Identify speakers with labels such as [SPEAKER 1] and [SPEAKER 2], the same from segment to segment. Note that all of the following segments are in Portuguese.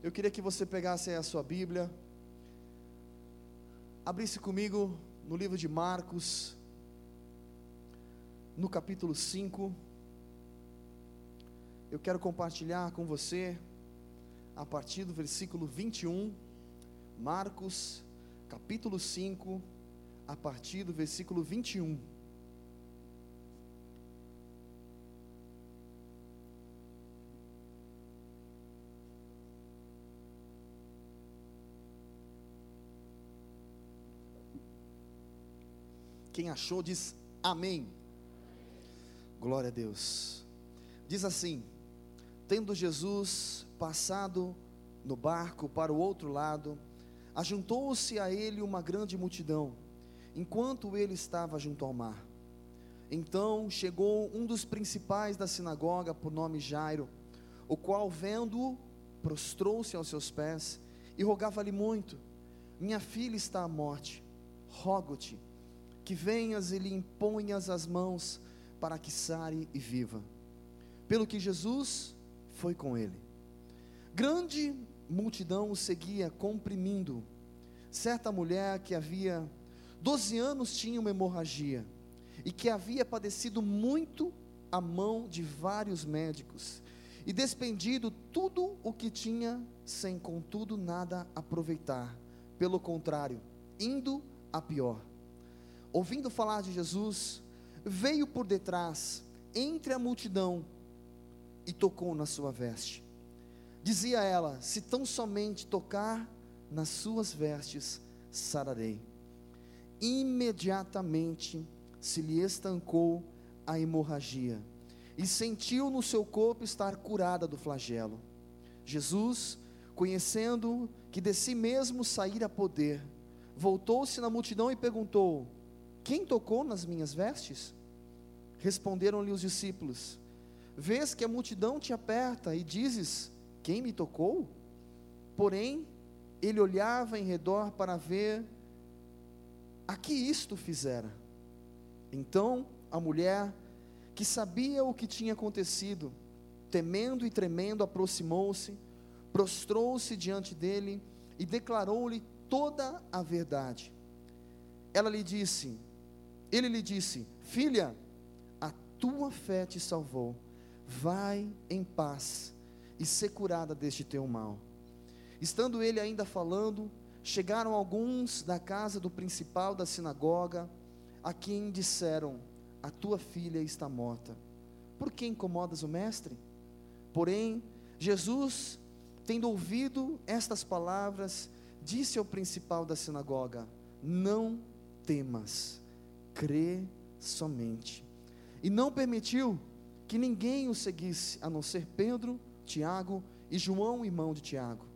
[SPEAKER 1] Eu queria que você pegasse a sua Bíblia, abrisse comigo no livro de Marcos, no capítulo 5. Eu quero compartilhar com você, a partir do versículo 21, Marcos, capítulo 5, a partir do versículo 21. Quem achou diz amém. Glória a Deus. Diz assim: Tendo Jesus passado no barco para o outro lado, ajuntou-se a ele uma grande multidão, enquanto ele estava junto ao mar. Então chegou um dos principais da sinagoga, por nome Jairo, o qual, vendo-o, prostrou-se aos seus pés e rogava-lhe muito: Minha filha está à morte, rogo-te que venhas e lhe imponhas as mãos para que sare e viva. Pelo que Jesus foi com ele. Grande multidão o seguia, comprimindo. Certa mulher que havia 12 anos tinha uma hemorragia e que havia padecido muito a mão de vários médicos e despendido tudo o que tinha, sem contudo nada aproveitar. Pelo contrário, indo a pior ouvindo falar de Jesus, veio por detrás, entre a multidão, e tocou na sua veste. Dizia ela: Se tão somente tocar nas suas vestes, sararei. Imediatamente se lhe estancou a hemorragia e sentiu no seu corpo estar curada do flagelo. Jesus, conhecendo que de si mesmo saíra poder, voltou-se na multidão e perguntou: quem tocou nas minhas vestes? Responderam-lhe os discípulos: Vês que a multidão te aperta e dizes: Quem me tocou? Porém, ele olhava em redor para ver a que isto fizera. Então a mulher, que sabia o que tinha acontecido, temendo e tremendo, aproximou-se, prostrou-se diante dele e declarou-lhe toda a verdade. Ela lhe disse: ele lhe disse: Filha, a tua fé te salvou. Vai em paz e ser curada deste teu mal. Estando ele ainda falando, chegaram alguns da casa do principal da sinagoga, a quem disseram: A tua filha está morta. Por que incomodas o mestre? Porém, Jesus, tendo ouvido estas palavras, disse ao principal da sinagoga: Não temas crê somente. E não permitiu que ninguém o seguisse, a não ser Pedro, Tiago e João, irmão de Tiago.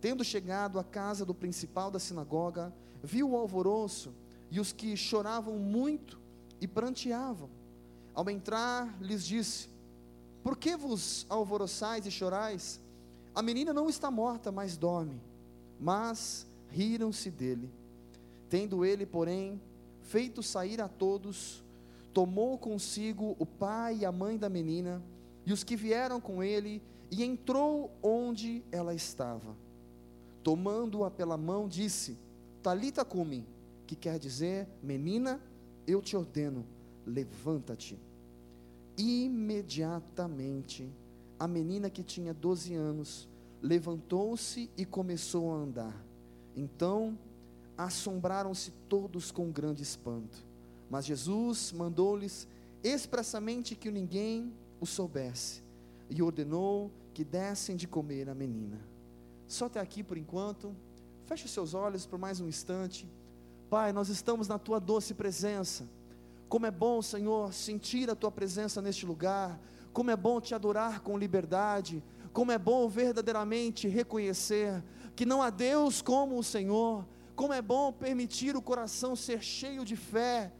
[SPEAKER 1] Tendo chegado à casa do principal da sinagoga, viu o alvoroço e os que choravam muito e pranteavam. Ao entrar, lhes disse: Por que vos alvoroçais e chorais? A menina não está morta, mas dorme. Mas riram-se dele. Tendo ele, porém, feito sair a todos, tomou consigo o pai e a mãe da menina e os que vieram com ele e entrou onde ela estava. Tomando-a pela mão, disse: Talita cumi, que quer dizer: Menina, eu te ordeno, levanta-te. Imediatamente, a menina que tinha 12 anos levantou-se e começou a andar. Então, assombraram-se todos com grande espanto. Mas Jesus mandou-lhes expressamente que ninguém o soubesse e ordenou que dessem de comer a menina. Só até aqui por enquanto. Feche os seus olhos por mais um instante. Pai, nós estamos na tua doce presença. Como é bom, Senhor, sentir a tua presença neste lugar. Como é bom te adorar com liberdade. Como é bom verdadeiramente reconhecer que não há Deus como o Senhor como é bom permitir o coração ser cheio de fé.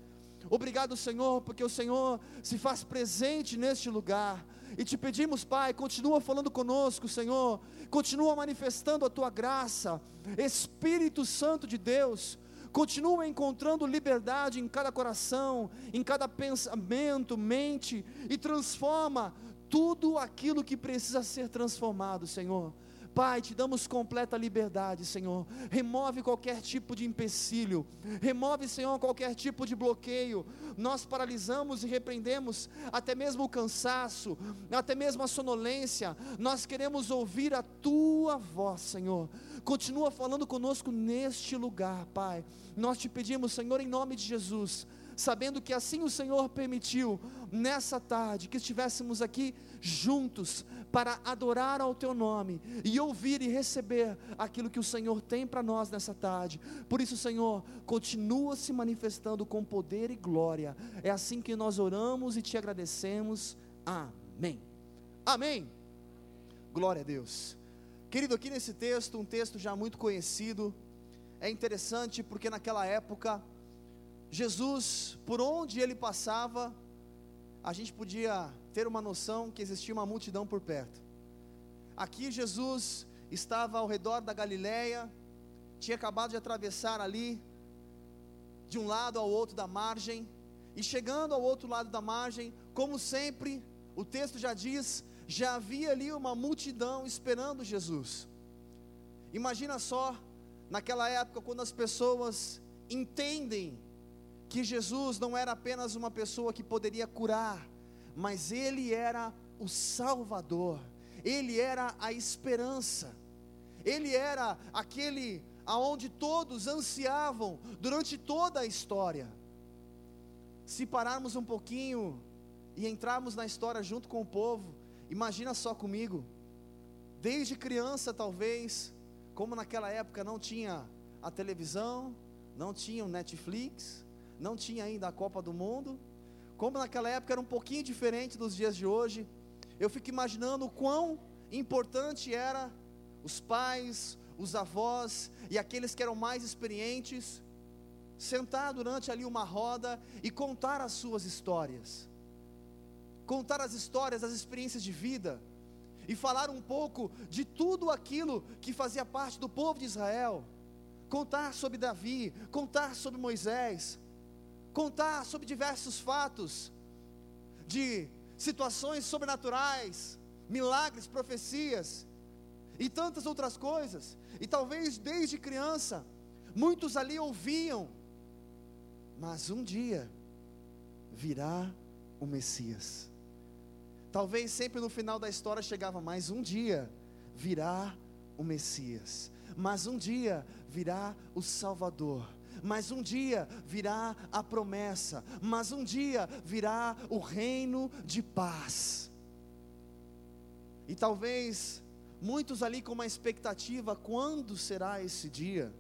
[SPEAKER 1] Obrigado, Senhor, porque o Senhor se faz presente neste lugar. E te pedimos, Pai, continua falando conosco, Senhor. Continua manifestando a tua graça. Espírito Santo de Deus, continua encontrando liberdade em cada coração, em cada pensamento, mente e transforma tudo aquilo que precisa ser transformado, Senhor Pai, te damos completa liberdade, Senhor. Remove qualquer tipo de empecilho, remove, Senhor, qualquer tipo de bloqueio. Nós paralisamos e repreendemos até mesmo o cansaço, até mesmo a sonolência. Nós queremos ouvir a tua voz, Senhor. Continua falando conosco neste lugar, Pai. Nós te pedimos, Senhor, em nome de Jesus sabendo que assim o Senhor permitiu, nessa tarde, que estivéssemos aqui juntos para adorar ao Teu nome e ouvir e receber aquilo que o Senhor tem para nós nessa tarde. Por isso, Senhor, continua se manifestando com poder e glória. É assim que nós oramos e te agradecemos. Amém. Amém. Glória a Deus. Querido, aqui nesse texto, um texto já muito conhecido, é interessante porque naquela época Jesus, por onde ele passava, a gente podia ter uma noção que existia uma multidão por perto. Aqui Jesus estava ao redor da Galileia, tinha acabado de atravessar ali, de um lado ao outro da margem, e chegando ao outro lado da margem, como sempre, o texto já diz, já havia ali uma multidão esperando Jesus. Imagina só, naquela época, quando as pessoas entendem que Jesus não era apenas uma pessoa que poderia curar, mas ele era o Salvador, ele era a esperança, ele era aquele aonde todos ansiavam durante toda a história. Se pararmos um pouquinho e entrarmos na história junto com o povo, imagina só comigo, desde criança talvez, como naquela época não tinha a televisão, não tinha o Netflix, não tinha ainda a Copa do Mundo, como naquela época era um pouquinho diferente dos dias de hoje, eu fico imaginando o quão importante era os pais, os avós e aqueles que eram mais experientes sentar durante ali uma roda e contar as suas histórias. Contar as histórias, as experiências de vida e falar um pouco de tudo aquilo que fazia parte do povo de Israel. Contar sobre Davi, contar sobre Moisés, contar sobre diversos fatos, de situações sobrenaturais, milagres, profecias e tantas outras coisas. E talvez desde criança, muitos ali ouviam, mas um dia virá o Messias. Talvez sempre no final da história chegava, mas um dia virá o Messias, mas um dia virá o Salvador mas um dia virá a promessa, mas um dia virá o reino de paz. E talvez muitos ali com uma expectativa: quando será esse dia?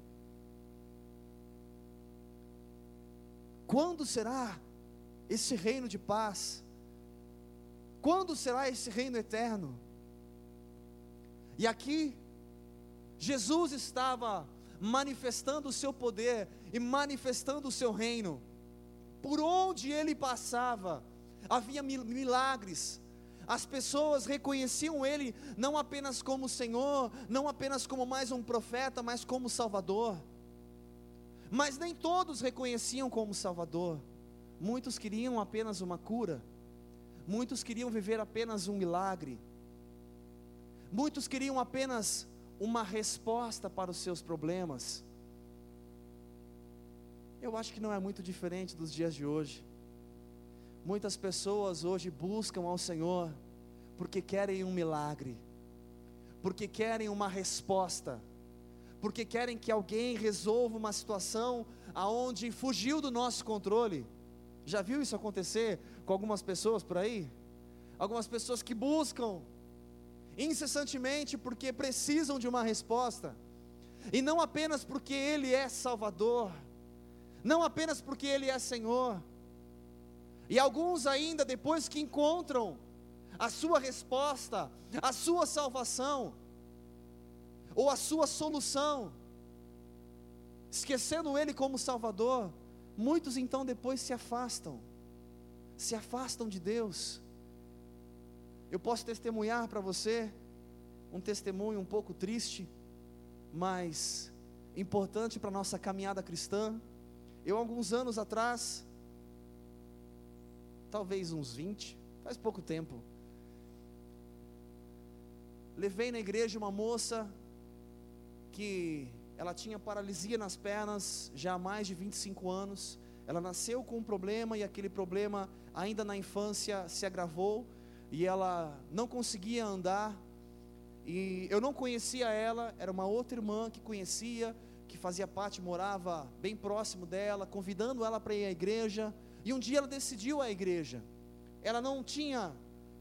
[SPEAKER 1] Quando será esse reino de paz? Quando será esse reino eterno? E aqui, Jesus estava manifestando o seu poder e manifestando o seu reino. Por onde ele passava, havia milagres. As pessoas reconheciam ele não apenas como Senhor, não apenas como mais um profeta, mas como Salvador. Mas nem todos reconheciam como Salvador. Muitos queriam apenas uma cura. Muitos queriam viver apenas um milagre. Muitos queriam apenas uma resposta para os seus problemas. Eu acho que não é muito diferente dos dias de hoje. Muitas pessoas hoje buscam ao Senhor porque querem um milagre, porque querem uma resposta, porque querem que alguém resolva uma situação aonde fugiu do nosso controle. Já viu isso acontecer com algumas pessoas por aí? Algumas pessoas que buscam incessantemente porque precisam de uma resposta, e não apenas porque Ele é Salvador, não apenas porque Ele é Senhor, e alguns ainda, depois que encontram a sua resposta, a sua salvação, ou a sua solução, esquecendo Ele como Salvador, muitos então depois se afastam, se afastam de Deus, eu posso testemunhar para você um testemunho um pouco triste, mas importante para a nossa caminhada cristã. Eu, alguns anos atrás, talvez uns 20, faz pouco tempo, levei na igreja uma moça que ela tinha paralisia nas pernas já há mais de 25 anos. Ela nasceu com um problema e aquele problema ainda na infância se agravou e ela não conseguia andar. E eu não conhecia ela, era uma outra irmã que conhecia, que fazia parte, morava bem próximo dela, convidando ela para ir à igreja. E um dia ela decidiu a igreja. Ela não tinha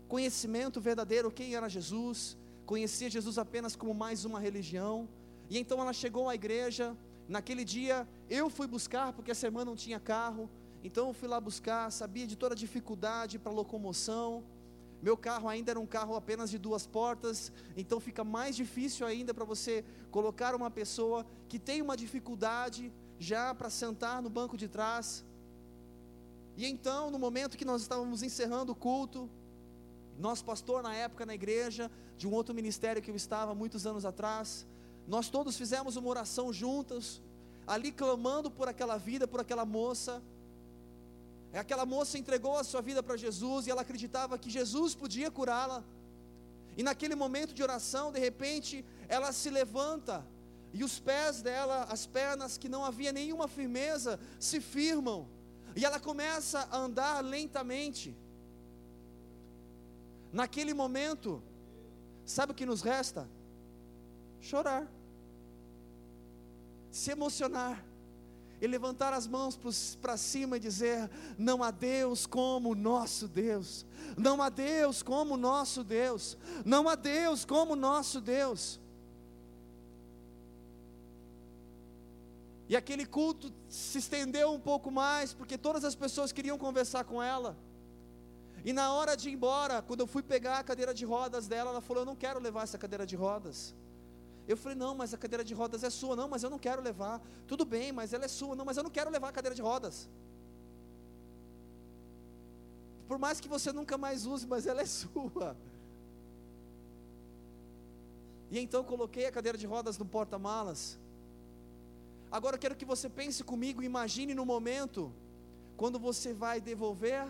[SPEAKER 1] conhecimento verdadeiro quem era Jesus, conhecia Jesus apenas como mais uma religião. E então ela chegou à igreja. Naquele dia eu fui buscar, porque essa irmã não tinha carro. Então eu fui lá buscar, sabia de toda a dificuldade para locomoção. Meu carro ainda era um carro apenas de duas portas, então fica mais difícil ainda para você colocar uma pessoa que tem uma dificuldade já para sentar no banco de trás. E então, no momento que nós estávamos encerrando o culto, nosso pastor na época na igreja, de um outro ministério que eu estava muitos anos atrás, nós todos fizemos uma oração juntos, ali clamando por aquela vida, por aquela moça. Aquela moça entregou a sua vida para Jesus e ela acreditava que Jesus podia curá-la. E naquele momento de oração, de repente, ela se levanta e os pés dela, as pernas que não havia nenhuma firmeza, se firmam. E ela começa a andar lentamente. Naquele momento, sabe o que nos resta? Chorar, se emocionar, e levantar as mãos para cima e dizer: Não há Deus como o nosso Deus, não há Deus como o nosso Deus, não há Deus como o nosso Deus. E aquele culto se estendeu um pouco mais, porque todas as pessoas queriam conversar com ela. E na hora de ir embora, quando eu fui pegar a cadeira de rodas dela, ela falou: Eu não quero levar essa cadeira de rodas. Eu falei: Não, mas a cadeira de rodas é sua. Não, mas eu não quero levar. Tudo bem, mas ela é sua. Não, mas eu não quero levar a cadeira de rodas. Por mais que você nunca mais use, mas ela é sua. E então coloquei a cadeira de rodas no porta-malas. Agora eu quero que você pense comigo, imagine no momento quando você vai devolver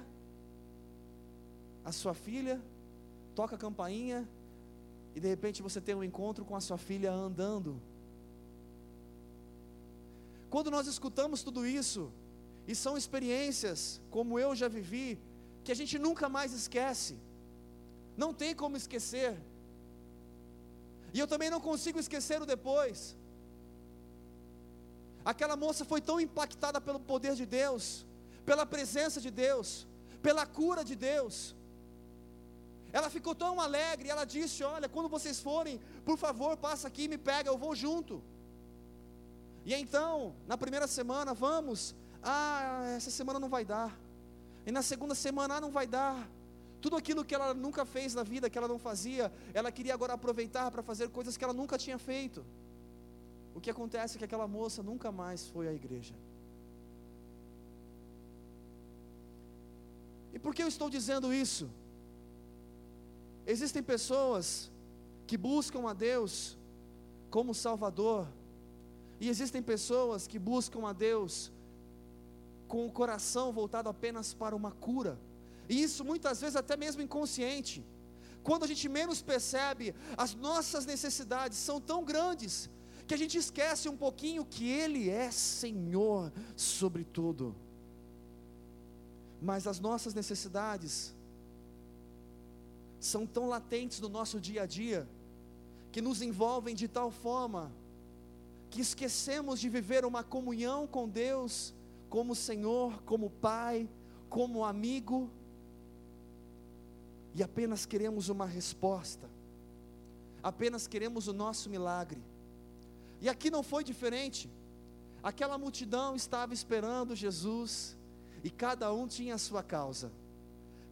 [SPEAKER 1] a sua filha, toca a campainha e de repente você tem um encontro com a sua filha andando. Quando nós escutamos tudo isso, e são experiências, como eu já vivi, que a gente nunca mais esquece, não tem como esquecer, e eu também não consigo esquecer o depois. Aquela moça foi tão impactada pelo poder de Deus, pela presença de Deus, pela cura de Deus, ela ficou tão alegre, ela disse: Olha, quando vocês forem, por favor, passa aqui, me pega, eu vou junto. E então, na primeira semana, vamos. Ah, essa semana não vai dar. E na segunda semana, ah, não vai dar. Tudo aquilo que ela nunca fez na vida, que ela não fazia, ela queria agora aproveitar para fazer coisas que ela nunca tinha feito. O que acontece é que aquela moça nunca mais foi à igreja. E por que eu estou dizendo isso? Existem pessoas que buscam a Deus como Salvador, e existem pessoas que buscam a Deus com o coração voltado apenas para uma cura, e isso muitas vezes até mesmo inconsciente. Quando a gente menos percebe, as nossas necessidades são tão grandes que a gente esquece um pouquinho que Ele é Senhor sobre tudo. Mas as nossas necessidades são tão latentes no nosso dia a dia, que nos envolvem de tal forma, que esquecemos de viver uma comunhão com Deus, como Senhor, como Pai, como amigo, e apenas queremos uma resposta, apenas queremos o nosso milagre. E aqui não foi diferente, aquela multidão estava esperando Jesus, e cada um tinha a sua causa,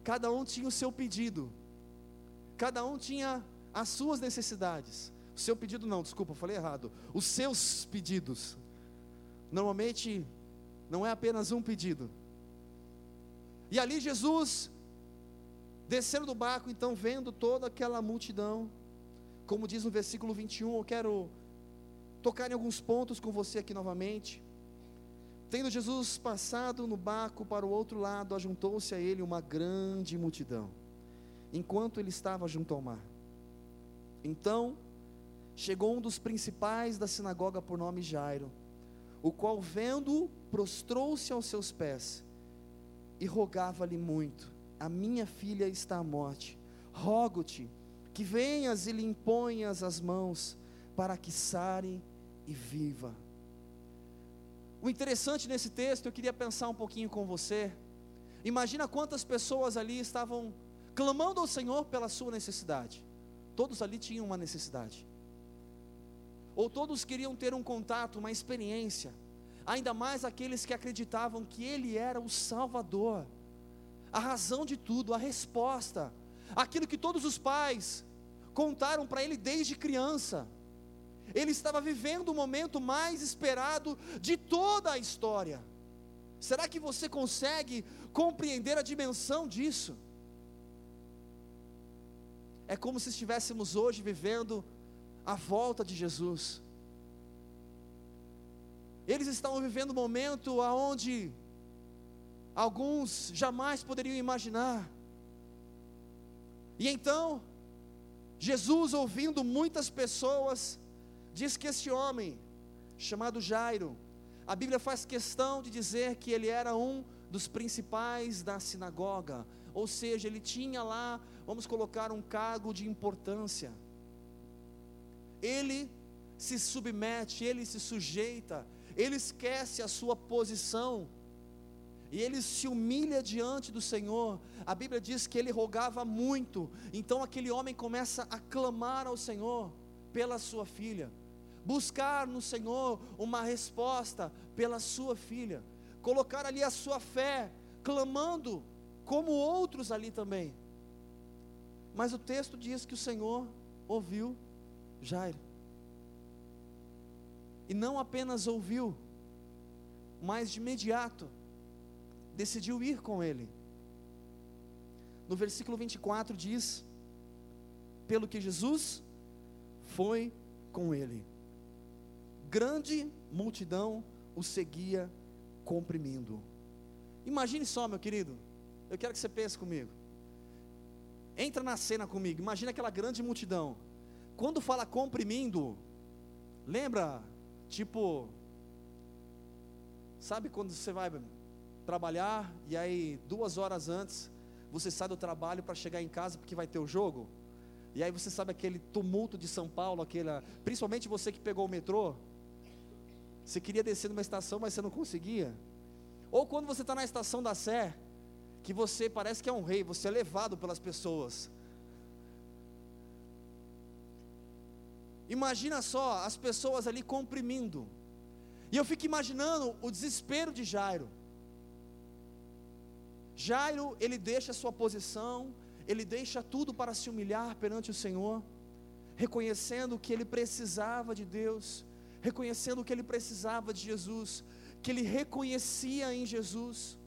[SPEAKER 1] cada um tinha o seu pedido, Cada um tinha as suas necessidades. O seu pedido não, desculpa, falei errado. Os seus pedidos. Normalmente não é apenas um pedido. E ali Jesus descendo do barco, então vendo toda aquela multidão, como diz no versículo 21, eu quero tocar em alguns pontos com você aqui novamente. Tendo Jesus passado no barco para o outro lado, ajuntou-se a ele uma grande multidão enquanto ele estava junto ao mar. Então, chegou um dos principais da sinagoga por nome Jairo, o qual, vendo-o, prostrou-se aos seus pés e rogava-lhe muito: A minha filha está à morte. Rogo-te que venhas e lhe imponhas as mãos, para que sare e viva. O interessante nesse texto, eu queria pensar um pouquinho com você. Imagina quantas pessoas ali estavam clamando ao Senhor pela sua necessidade. Todos ali tinham uma necessidade. Ou todos queriam ter um contato, uma experiência. Ainda mais aqueles que acreditavam que Ele era o Salvador, a razão de tudo, a resposta, aquilo que todos os pais contaram para ele desde criança. Ele estava vivendo o momento mais esperado de toda a história. Será que você consegue compreender a dimensão disso? É como se estivéssemos hoje vivendo a volta de Jesus. Eles estavam vivendo um momento aonde alguns jamais poderiam imaginar. E então, Jesus, ouvindo muitas pessoas, diz que esse homem, chamado Jairo, a Bíblia faz questão de dizer que ele era um dos principais da sinagoga, ou seja, ele tinha lá vamos colocar um cargo de importância. Ele se submete, ele se sujeita, ele esquece a sua posição, e ele se humilha diante do Senhor. A Bíblia diz que ele rogava muito, então aquele homem começa a clamar ao Senhor pela sua filha, buscar no Senhor uma resposta pela sua filha, colocar ali a sua fé, clamando como outros ali também. Mas o texto diz que o Senhor ouviu Jairo. E não apenas ouviu, mas de imediato decidiu ir com ele. No versículo 24 diz: Pelo que Jesus foi com ele, grande multidão o seguia comprimindo. Imagine só, meu querido, eu quero que você pense comigo. Entra na cena comigo, imagina aquela grande multidão. Quando fala comprimindo, lembra, tipo, sabe quando você vai trabalhar e aí duas horas antes você sai do trabalho para chegar em casa porque vai ter o jogo? E aí você sabe aquele tumulto de São Paulo, aquela, principalmente você que pegou o metrô, você queria descer numa estação, mas você não conseguia. Ou quando você está na estação da Sé, que você parece que é um rei, você é levado pelas pessoas. Imagina só as pessoas ali comprimindo. E eu fico imaginando o desespero de Jairo. Jairo, ele deixa a sua posição, ele deixa tudo para se humilhar perante o Senhor, reconhecendo que ele precisava de Deus, reconhecendo que ele precisava de Jesus, que ele reconhecia em Jesus.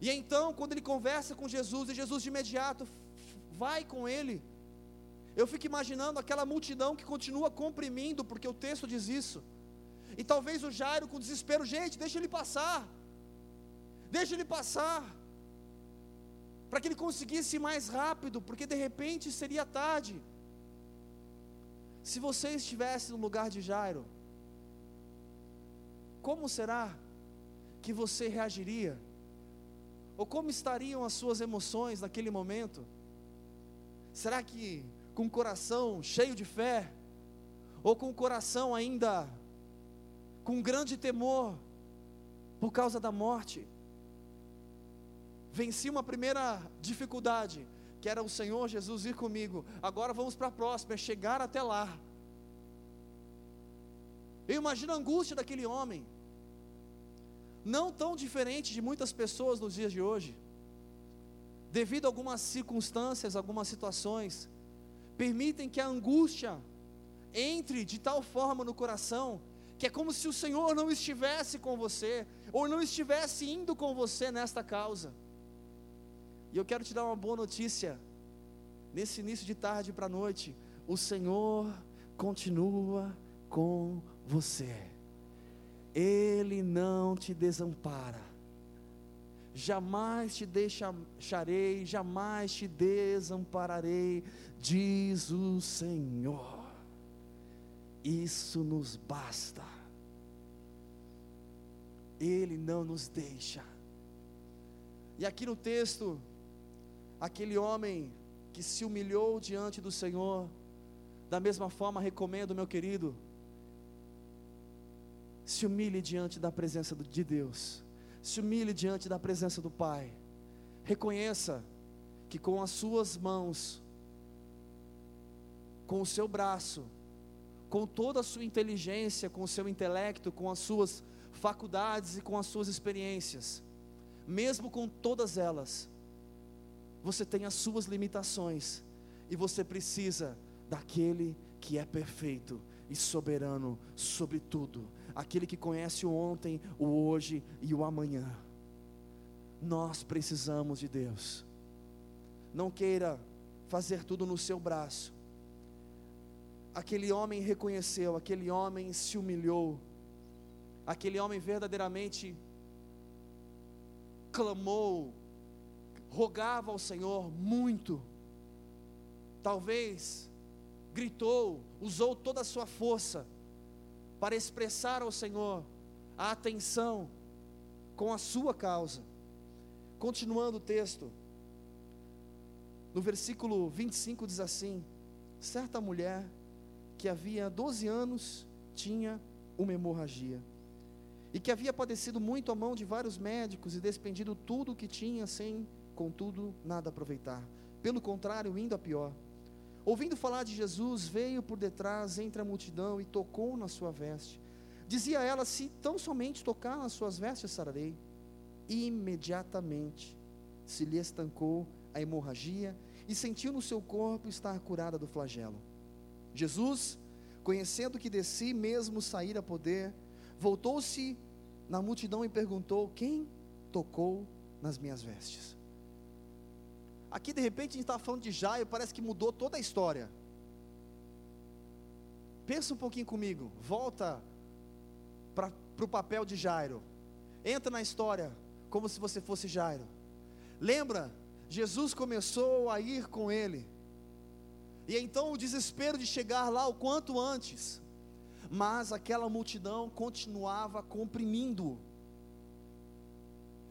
[SPEAKER 1] E então, quando ele conversa com Jesus, e Jesus de imediato vai com ele, eu fico imaginando aquela multidão que continua comprimindo, porque o texto diz isso. E talvez o Jairo com desespero, gente, deixa ele passar. Deixa ele passar. Para que ele conseguisse ir mais rápido, porque de repente seria tarde. Se você estivesse no lugar de Jairo, como será que você reagiria? Ou como estariam as suas emoções naquele momento? Será que com o coração cheio de fé? Ou com o coração ainda com grande temor por causa da morte? Venci uma primeira dificuldade, que era o Senhor Jesus ir comigo. Agora vamos para a próxima, é chegar até lá. Eu imagino a angústia daquele homem não tão diferente de muitas pessoas nos dias de hoje, devido a algumas circunstâncias, algumas situações, permitem que a angústia entre de tal forma no coração, que é como se o Senhor não estivesse com você, ou não estivesse indo com você nesta causa. E eu quero te dar uma boa notícia, nesse início de tarde para noite, o Senhor continua com você. Ele não te desampara. jamais te deixarei, jamais te desampararei, diz o Senhor. Isso nos basta. Ele não nos deixa. E aqui no texto, aquele homem que se humilhou diante do Senhor, da mesma forma recomendo, meu querido, se humilhe diante da presença de Deus se humilhe diante da presença do Pai. Reconheça que com as suas mãos, com o seu braço, com toda a sua inteligência, com o seu intelecto, com as suas faculdades e com as suas experiências, mesmo com todas elas, você tem as suas limitações e você precisa daquele que é perfeito e soberano sobre tudo aquele que conhece o ontem, o hoje e o amanhã. Nós precisamos de Deus. Não queira fazer tudo no seu braço. Aquele homem reconheceu, aquele homem se humilhou, aquele homem verdadeiramente clamou, rogava ao Senhor muito, talvez gritou, usou toda a sua força, para expressar ao Senhor a atenção com a sua causa. Continuando o texto, no versículo 25 diz assim: certa mulher que havia 12 anos tinha uma hemorragia e que havia padecido muito a mão de vários médicos e despendido tudo o que tinha sem, contudo, nada aproveitar. Pelo contrário, indo a pior. Ouvindo falar de Jesus, veio por detrás entre a multidão e tocou na sua veste. Dizia ela: Se tão somente tocar nas suas vestes, sararei. Imediatamente se lhe estancou a hemorragia e sentiu no seu corpo estar curada do flagelo. Jesus, conhecendo que de si mesmo saíra poder, voltou-se na multidão e perguntou: Quem tocou nas minhas vestes? Aqui de repente a gente está falando de Jairo, parece que mudou toda a história. Pensa um pouquinho comigo, volta para o papel de Jairo. Entra na história como se você fosse Jairo. Lembra? Jesus começou a ir com ele. E então o desespero de chegar lá o quanto antes. Mas aquela multidão continuava comprimindo.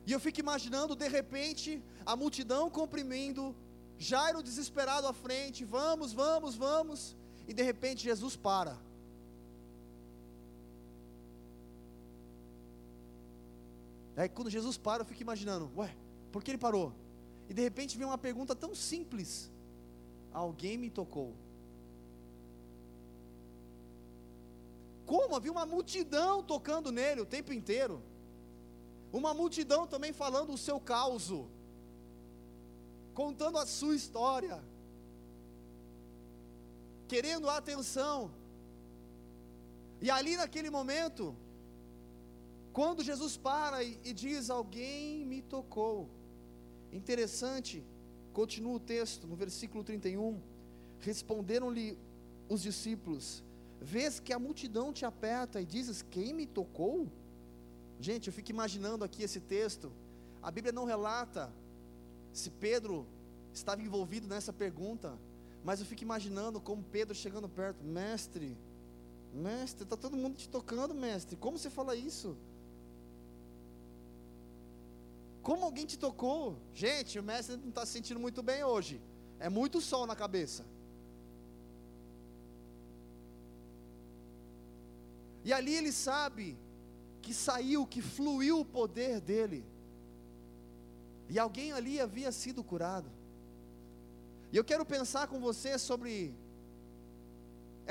[SPEAKER 1] E eu fico imaginando, de repente, a multidão comprimindo, Jairo desesperado à frente, vamos, vamos, vamos, e de repente Jesus para. Aí quando Jesus para, eu fico imaginando, ué, por que ele parou? E de repente vem uma pergunta tão simples: Alguém me tocou? Como? Havia uma multidão tocando nele o tempo inteiro. Uma multidão também falando o seu caos, contando a sua história, querendo a atenção. E ali naquele momento, quando Jesus para e, e diz: Alguém me tocou. Interessante, continua o texto, no versículo 31. Responderam-lhe os discípulos: Vês que a multidão te aperta e dizes: Quem me tocou? Gente, eu fico imaginando aqui esse texto. A Bíblia não relata se Pedro estava envolvido nessa pergunta, mas eu fico imaginando como Pedro chegando perto, mestre, mestre, está todo mundo te tocando, mestre. Como você fala isso? Como alguém te tocou? Gente, o mestre não está se sentindo muito bem hoje. É muito sol na cabeça. E ali ele sabe que saiu, que fluiu o poder dele. E alguém ali havia sido curado. E eu quero pensar com você sobre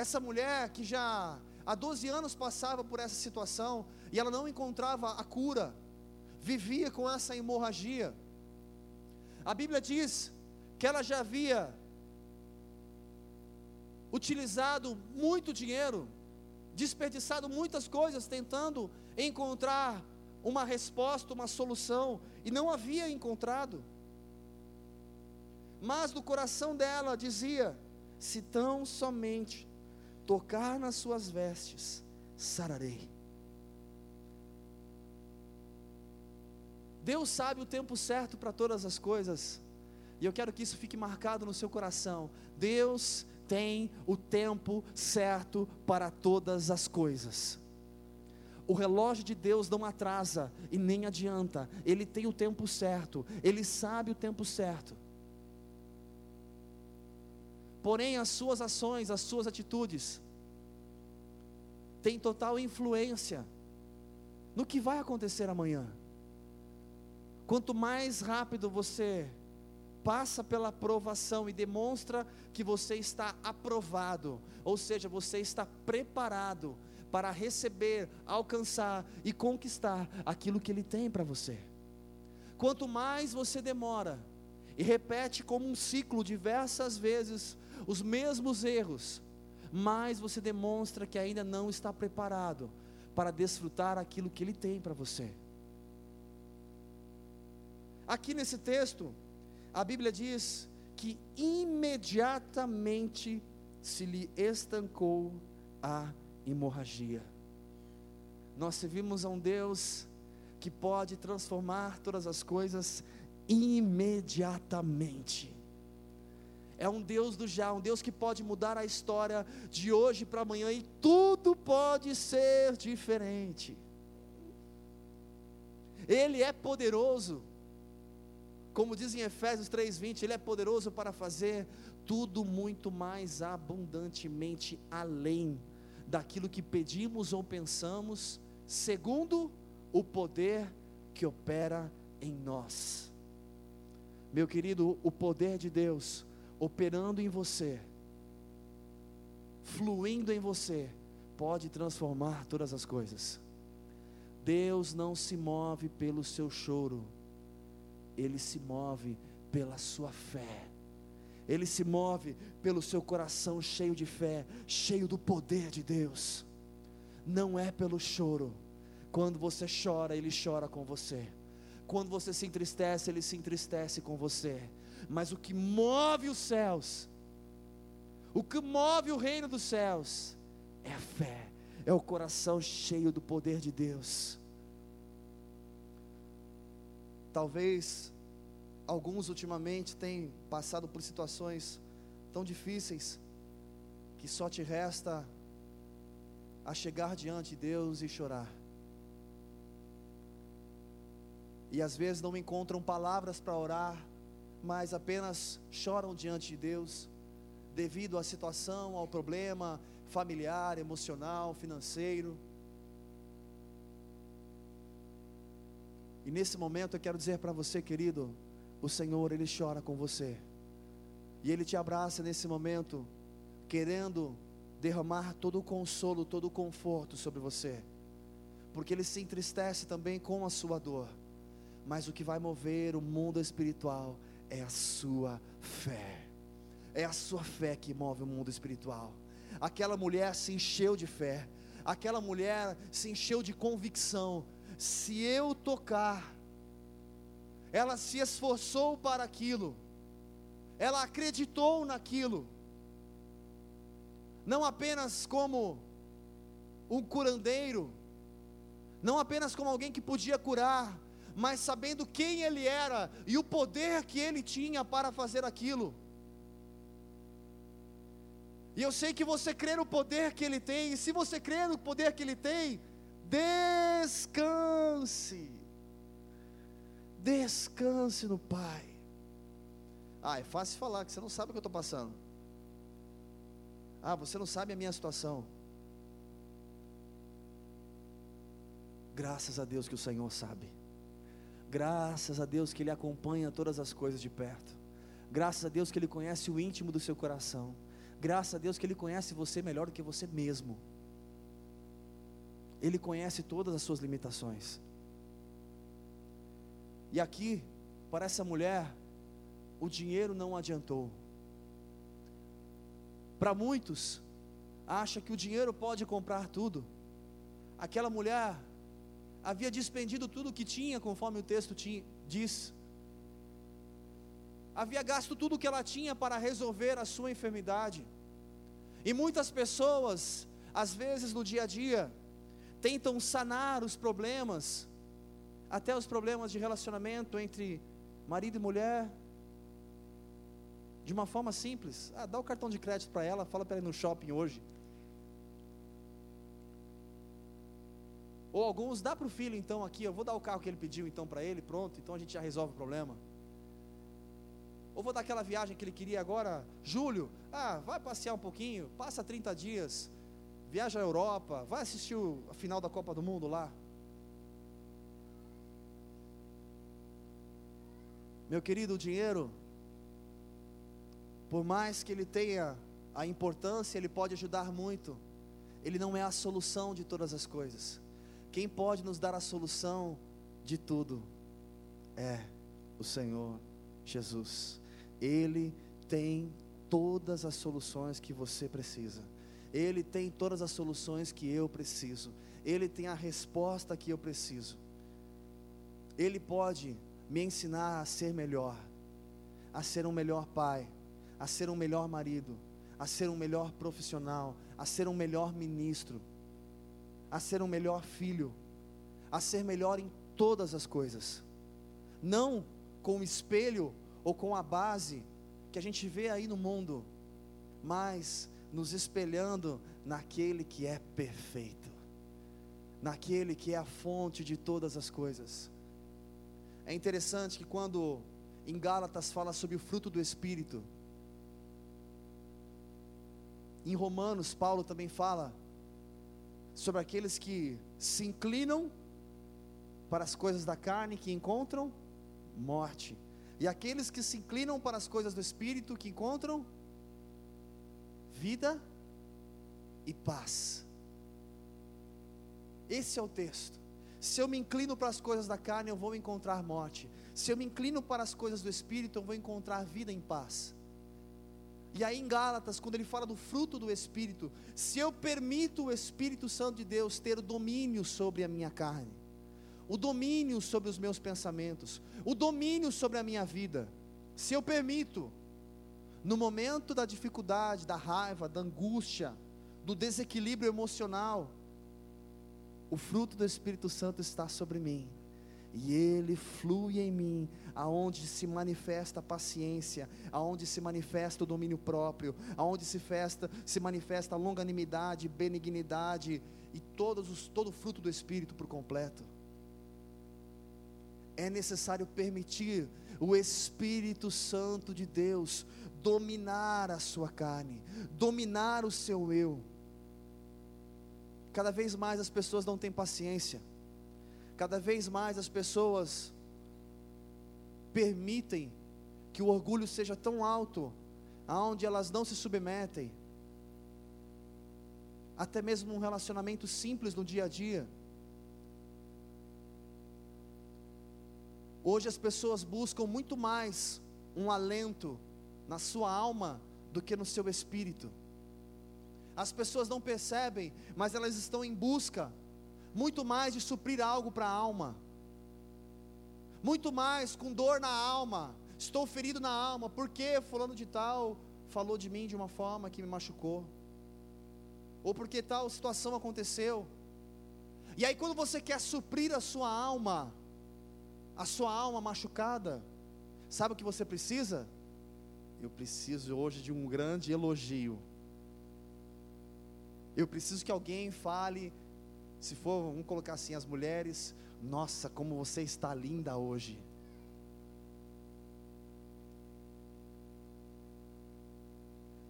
[SPEAKER 1] essa mulher que já há 12 anos passava por essa situação e ela não encontrava a cura, vivia com essa hemorragia. A Bíblia diz que ela já havia utilizado muito dinheiro, desperdiçado muitas coisas tentando encontrar uma resposta, uma solução, e não havia encontrado. Mas no coração dela dizia: se tão somente tocar nas suas vestes, sararei. Deus sabe o tempo certo para todas as coisas. E eu quero que isso fique marcado no seu coração. Deus tem o tempo certo para todas as coisas. O relógio de Deus não atrasa e nem adianta, ele tem o tempo certo, ele sabe o tempo certo. Porém, as suas ações, as suas atitudes, têm total influência no que vai acontecer amanhã. Quanto mais rápido você passa pela aprovação e demonstra que você está aprovado, ou seja, você está preparado para receber, alcançar e conquistar aquilo que Ele tem para você. Quanto mais você demora e repete como um ciclo diversas vezes os mesmos erros, mais você demonstra que ainda não está preparado para desfrutar aquilo que Ele tem para você. Aqui nesse texto, a Bíblia diz que imediatamente se lhe estancou a hemorragia. Nós servimos a um Deus que pode transformar todas as coisas imediatamente. É um Deus do já, um Deus que pode mudar a história de hoje para amanhã e tudo pode ser diferente. Ele é poderoso, como diz em Efésios 3:20, ele é poderoso para fazer tudo muito mais abundantemente além daquilo que pedimos ou pensamos, segundo o poder que opera em nós. Meu querido, o poder de Deus operando em você, fluindo em você, pode transformar todas as coisas. Deus não se move pelo seu choro, Ele se move pela sua fé. Ele se move pelo seu coração cheio de fé, cheio do poder de Deus. Não é pelo choro. Quando você chora, Ele chora com você. Quando você se entristece, Ele se entristece com você. Mas o que move os céus, o que move o reino dos céus, é a fé, é o coração cheio do poder de Deus. Talvez Alguns ultimamente têm passado por situações tão difíceis que só te resta a chegar diante de Deus e chorar. E às vezes não encontram palavras para orar, mas apenas choram diante de Deus, devido à situação, ao problema familiar, emocional, financeiro. E nesse momento eu quero dizer para você, querido, o Senhor, Ele chora com você. E Ele te abraça nesse momento, querendo derramar todo o consolo, todo o conforto sobre você. Porque Ele se entristece também com a sua dor. Mas o que vai mover o mundo espiritual é a sua fé. É a sua fé que move o mundo espiritual. Aquela mulher se encheu de fé. Aquela mulher se encheu de convicção. Se eu tocar ela se esforçou para aquilo, ela acreditou naquilo, não apenas como um curandeiro, não apenas como alguém que podia curar, mas sabendo quem ele era e o poder que ele tinha para fazer aquilo. E eu sei que você crê no poder que ele tem, e se você crê no poder que ele tem, descanse. Descanse no Pai. Ah, é fácil falar que você não sabe o que eu estou passando. Ah, você não sabe a minha situação. Graças a Deus que o Senhor sabe. Graças a Deus que Ele acompanha todas as coisas de perto. Graças a Deus que Ele conhece o íntimo do seu coração. Graças a Deus que Ele conhece você melhor do que você mesmo. Ele conhece todas as suas limitações. E aqui, para essa mulher, o dinheiro não adiantou. Para muitos, acha que o dinheiro pode comprar tudo. Aquela mulher havia despendido tudo o que tinha, conforme o texto diz. Havia gasto tudo o que ela tinha para resolver a sua enfermidade. E muitas pessoas, às vezes no dia a dia, tentam sanar os problemas até os problemas de relacionamento entre marido e mulher, de uma forma simples. Ah, dá o cartão de crédito para ela, fala para ela ir no shopping hoje. Ou alguns, dá para o filho então aqui, eu vou dar o carro que ele pediu então para ele, pronto, então a gente já resolve o problema. Ou vou dar aquela viagem que ele queria agora, julho, ah, vai passear um pouquinho, passa 30 dias, viaja à Europa, vai assistir o, a final da Copa do Mundo lá. Meu querido, o dinheiro, por mais que ele tenha a importância, ele pode ajudar muito, ele não é a solução de todas as coisas. Quem pode nos dar a solução de tudo é o Senhor Jesus. Ele tem todas as soluções que você precisa. Ele tem todas as soluções que eu preciso. Ele tem a resposta que eu preciso. Ele pode me ensinar a ser melhor, a ser um melhor pai, a ser um melhor marido, a ser um melhor profissional, a ser um melhor ministro a ser um melhor filho, a ser melhor em todas as coisas, não com o espelho ou com a base que a gente vê aí no mundo, mas nos espelhando naquele que é perfeito, naquele que é a fonte de todas as coisas. É interessante que quando em Gálatas fala sobre o fruto do Espírito, em Romanos, Paulo também fala sobre aqueles que se inclinam para as coisas da carne, que encontram morte, e aqueles que se inclinam para as coisas do espírito, que encontram vida e paz. Esse é o texto. Se eu me inclino para as coisas da carne, eu vou encontrar morte. Se eu me inclino para as coisas do espírito, eu vou encontrar vida em paz. E aí em Gálatas, quando ele fala do fruto do Espírito, se eu permito o Espírito Santo de Deus ter o domínio sobre a minha carne, o domínio sobre os meus pensamentos, o domínio sobre a minha vida, se eu permito, no momento da dificuldade, da raiva, da angústia, do desequilíbrio emocional, o fruto do Espírito Santo está sobre mim e ele flui em mim, aonde se manifesta a paciência, aonde se manifesta o domínio próprio, aonde se festa, se manifesta a longanimidade, benignidade e todos os, todo o fruto do Espírito por completo. É necessário permitir o Espírito Santo de Deus dominar a sua carne, dominar o seu eu. Cada vez mais as pessoas não têm paciência Cada vez mais as pessoas permitem que o orgulho seja tão alto, aonde elas não se submetem, até mesmo um relacionamento simples no dia a dia. Hoje as pessoas buscam muito mais um alento na sua alma do que no seu espírito. As pessoas não percebem, mas elas estão em busca muito mais de suprir algo para a alma, muito mais com dor na alma, estou ferido na alma, porque fulano de tal falou de mim de uma forma que me machucou, ou porque tal situação aconteceu, e aí quando você quer suprir a sua alma, a sua alma machucada, sabe o que você precisa? Eu preciso hoje de um grande elogio. Eu preciso que alguém fale se for, vamos colocar assim, as mulheres, nossa, como você está linda hoje.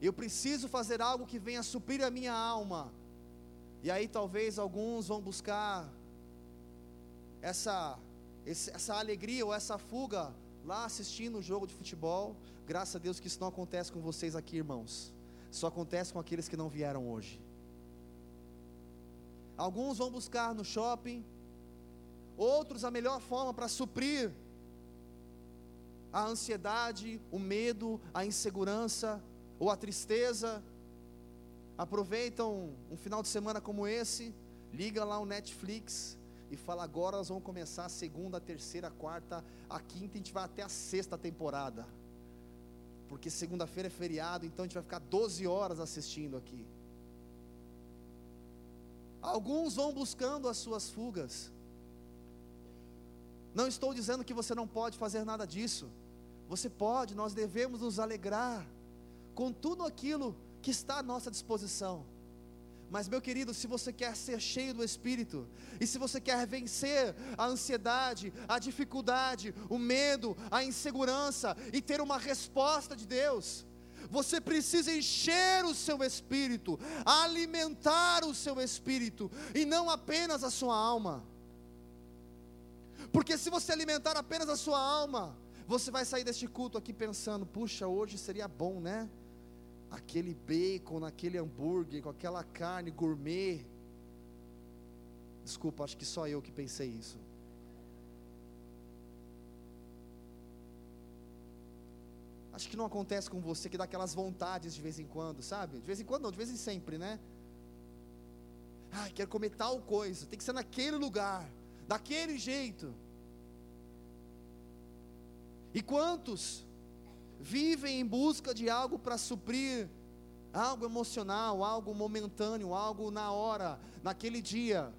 [SPEAKER 1] Eu preciso fazer algo que venha suprir a minha alma. E aí talvez alguns vão buscar essa, essa alegria ou essa fuga lá assistindo o jogo de futebol. Graças a Deus que isso não acontece com vocês aqui, irmãos. Só acontece com aqueles que não vieram hoje. Alguns vão buscar no shopping, outros a melhor forma para suprir a ansiedade, o medo, a insegurança ou a tristeza. Aproveitam um final de semana como esse, liga lá o Netflix e fala: agora nós vamos começar a segunda, a terceira, a quarta, a quinta, a gente vai até a sexta temporada. Porque segunda-feira é feriado, então a gente vai ficar 12 horas assistindo aqui. Alguns vão buscando as suas fugas. Não estou dizendo que você não pode fazer nada disso. Você pode, nós devemos nos alegrar com tudo aquilo que está à nossa disposição. Mas, meu querido, se você quer ser cheio do Espírito, e se você quer vencer a ansiedade, a dificuldade, o medo, a insegurança, e ter uma resposta de Deus, você precisa encher o seu espírito, alimentar o seu espírito, e não apenas a sua alma. Porque se você alimentar apenas a sua alma, você vai sair deste culto aqui pensando: puxa, hoje seria bom, né? Aquele bacon, aquele hambúrguer, com aquela carne gourmet. Desculpa, acho que só eu que pensei isso. Acho que não acontece com você que dá aquelas vontades de vez em quando, sabe? De vez em quando não, de vez em sempre, né? Ai, quero comer tal coisa, tem que ser naquele lugar, daquele jeito. E quantos vivem em busca de algo para suprir algo emocional, algo momentâneo, algo na hora, naquele dia,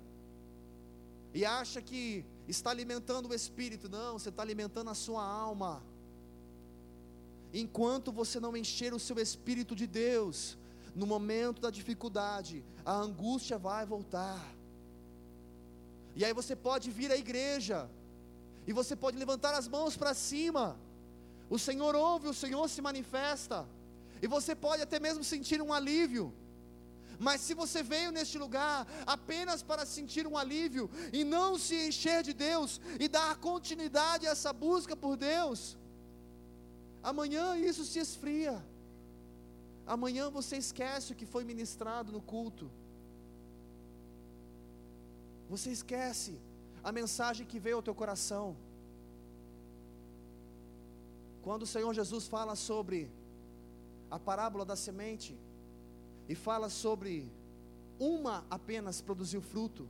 [SPEAKER 1] e acha que está alimentando o espírito? Não, você está alimentando a sua alma enquanto você não encher o seu espírito de Deus, no momento da dificuldade, a angústia vai voltar. E aí você pode vir à igreja, e você pode levantar as mãos para cima. O Senhor ouve, o Senhor se manifesta, e você pode até mesmo sentir um alívio. Mas se você veio neste lugar apenas para sentir um alívio e não se encher de Deus e dar continuidade a essa busca por Deus, Amanhã isso se esfria. Amanhã você esquece o que foi ministrado no culto. Você esquece a mensagem que veio ao teu coração. Quando o Senhor Jesus fala sobre a parábola da semente e fala sobre uma apenas produziu fruto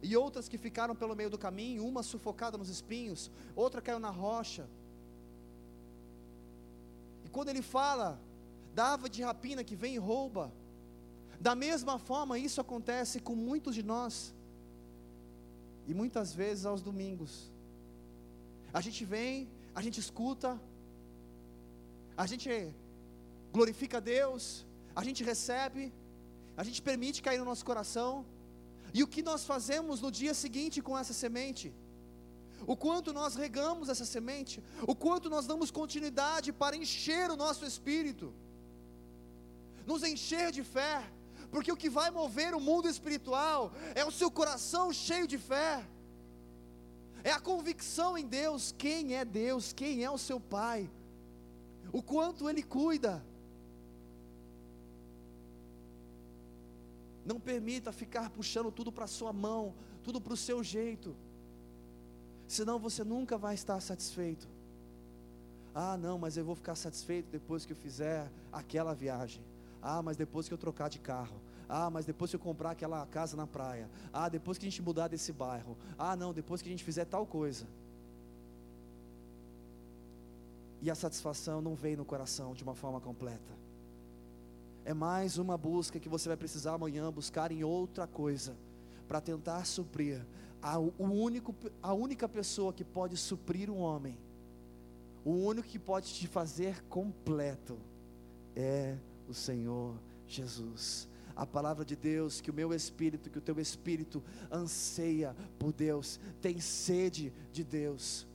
[SPEAKER 1] e outras que ficaram pelo meio do caminho, uma sufocada nos espinhos, outra caiu na rocha quando ele fala da ave de rapina que vem e rouba, da mesma forma isso acontece com muitos de nós, e muitas vezes aos domingos. A gente vem, a gente escuta, a gente glorifica a Deus, a gente recebe, a gente permite cair no nosso coração, e o que nós fazemos no dia seguinte com essa semente? O quanto nós regamos essa semente, o quanto nós damos continuidade para encher o nosso espírito, nos encher de fé, porque o que vai mover o mundo espiritual é o seu coração cheio de fé, é a convicção em Deus, quem é Deus, quem é o seu Pai, o quanto Ele cuida. Não permita ficar puxando tudo para sua mão, tudo para o seu jeito senão você nunca vai estar satisfeito. Ah, não, mas eu vou ficar satisfeito depois que eu fizer aquela viagem. Ah, mas depois que eu trocar de carro. Ah, mas depois que eu comprar aquela casa na praia. Ah, depois que a gente mudar desse bairro. Ah, não, depois que a gente fizer tal coisa. E a satisfação não vem no coração de uma forma completa. É mais uma busca que você vai precisar amanhã buscar em outra coisa para tentar suprir a, o único, a única pessoa que pode suprir um homem, o único que pode te fazer completo, é o Senhor Jesus. A palavra de Deus, que o meu espírito, que o teu espírito anseia por Deus, tem sede de Deus.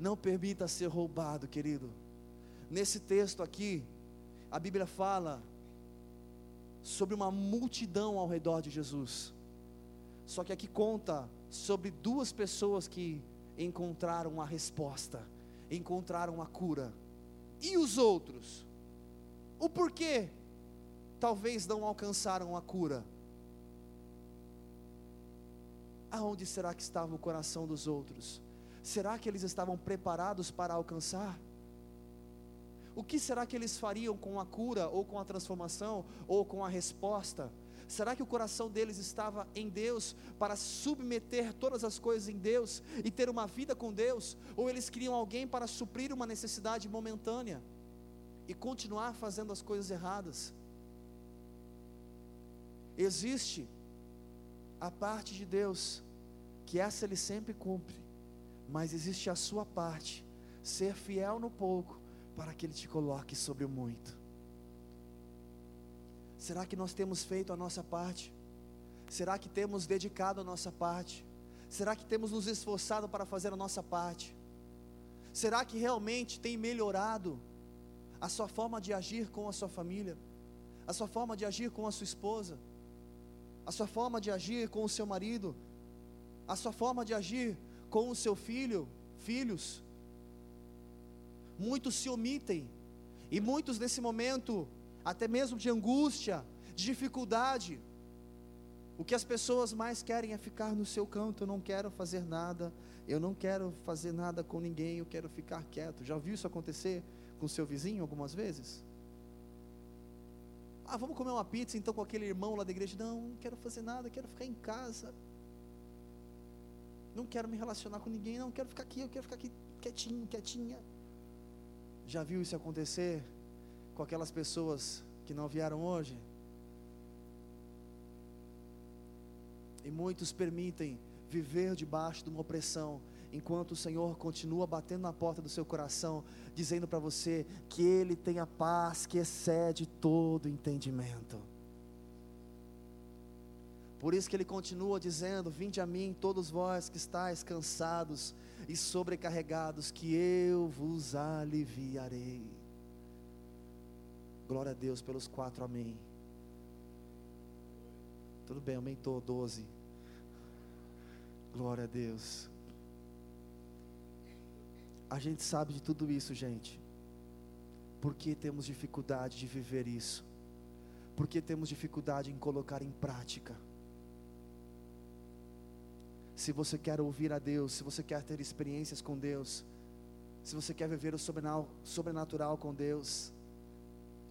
[SPEAKER 1] Não permita ser roubado, querido. Nesse texto aqui, a Bíblia fala sobre uma multidão ao redor de Jesus. Só que aqui conta sobre duas pessoas que encontraram a resposta, encontraram a cura. E os outros? O porquê talvez não alcançaram a cura? Aonde será que estava o coração dos outros? Será que eles estavam preparados para alcançar? O que será que eles fariam com a cura, ou com a transformação, ou com a resposta? Será que o coração deles estava em Deus para submeter todas as coisas em Deus e ter uma vida com Deus? Ou eles queriam alguém para suprir uma necessidade momentânea e continuar fazendo as coisas erradas? Existe a parte de Deus que essa ele sempre cumpre, mas existe a sua parte, ser fiel no pouco, para que ele te coloque sobre o muito. Será que nós temos feito a nossa parte? Será que temos dedicado a nossa parte? Será que temos nos esforçado para fazer a nossa parte? Será que realmente tem melhorado a sua forma de agir com a sua família? A sua forma de agir com a sua esposa? A sua forma de agir com o seu marido? A sua forma de agir com o seu filho, filhos? Muitos se omitem, e muitos nesse momento, até mesmo de angústia, de dificuldade, o que as pessoas mais querem é ficar no seu canto. Eu não quero fazer nada, eu não quero fazer nada com ninguém, eu quero ficar quieto. Já viu isso acontecer com seu vizinho algumas vezes? Ah, vamos comer uma pizza então com aquele irmão lá da igreja? Não, não quero fazer nada, quero ficar em casa. Não quero me relacionar com ninguém, não quero ficar aqui, eu quero ficar aqui quietinho, quietinha. Já viu isso acontecer com aquelas pessoas que não vieram hoje? E muitos permitem viver debaixo de uma opressão, enquanto o Senhor continua batendo na porta do seu coração, dizendo para você que Ele tem a paz que excede todo entendimento. Por isso que Ele continua dizendo: Vinde a mim, todos vós que estáis cansados e sobrecarregados, que eu vos aliviarei. Glória a Deus pelos quatro amém. Tudo bem, aumentou 12. Glória a Deus. A gente sabe de tudo isso, gente. Por que temos dificuldade de viver isso? Por que temos dificuldade em colocar em prática? Se você quer ouvir a Deus, se você quer ter experiências com Deus, se você quer viver o sobrenatural com Deus,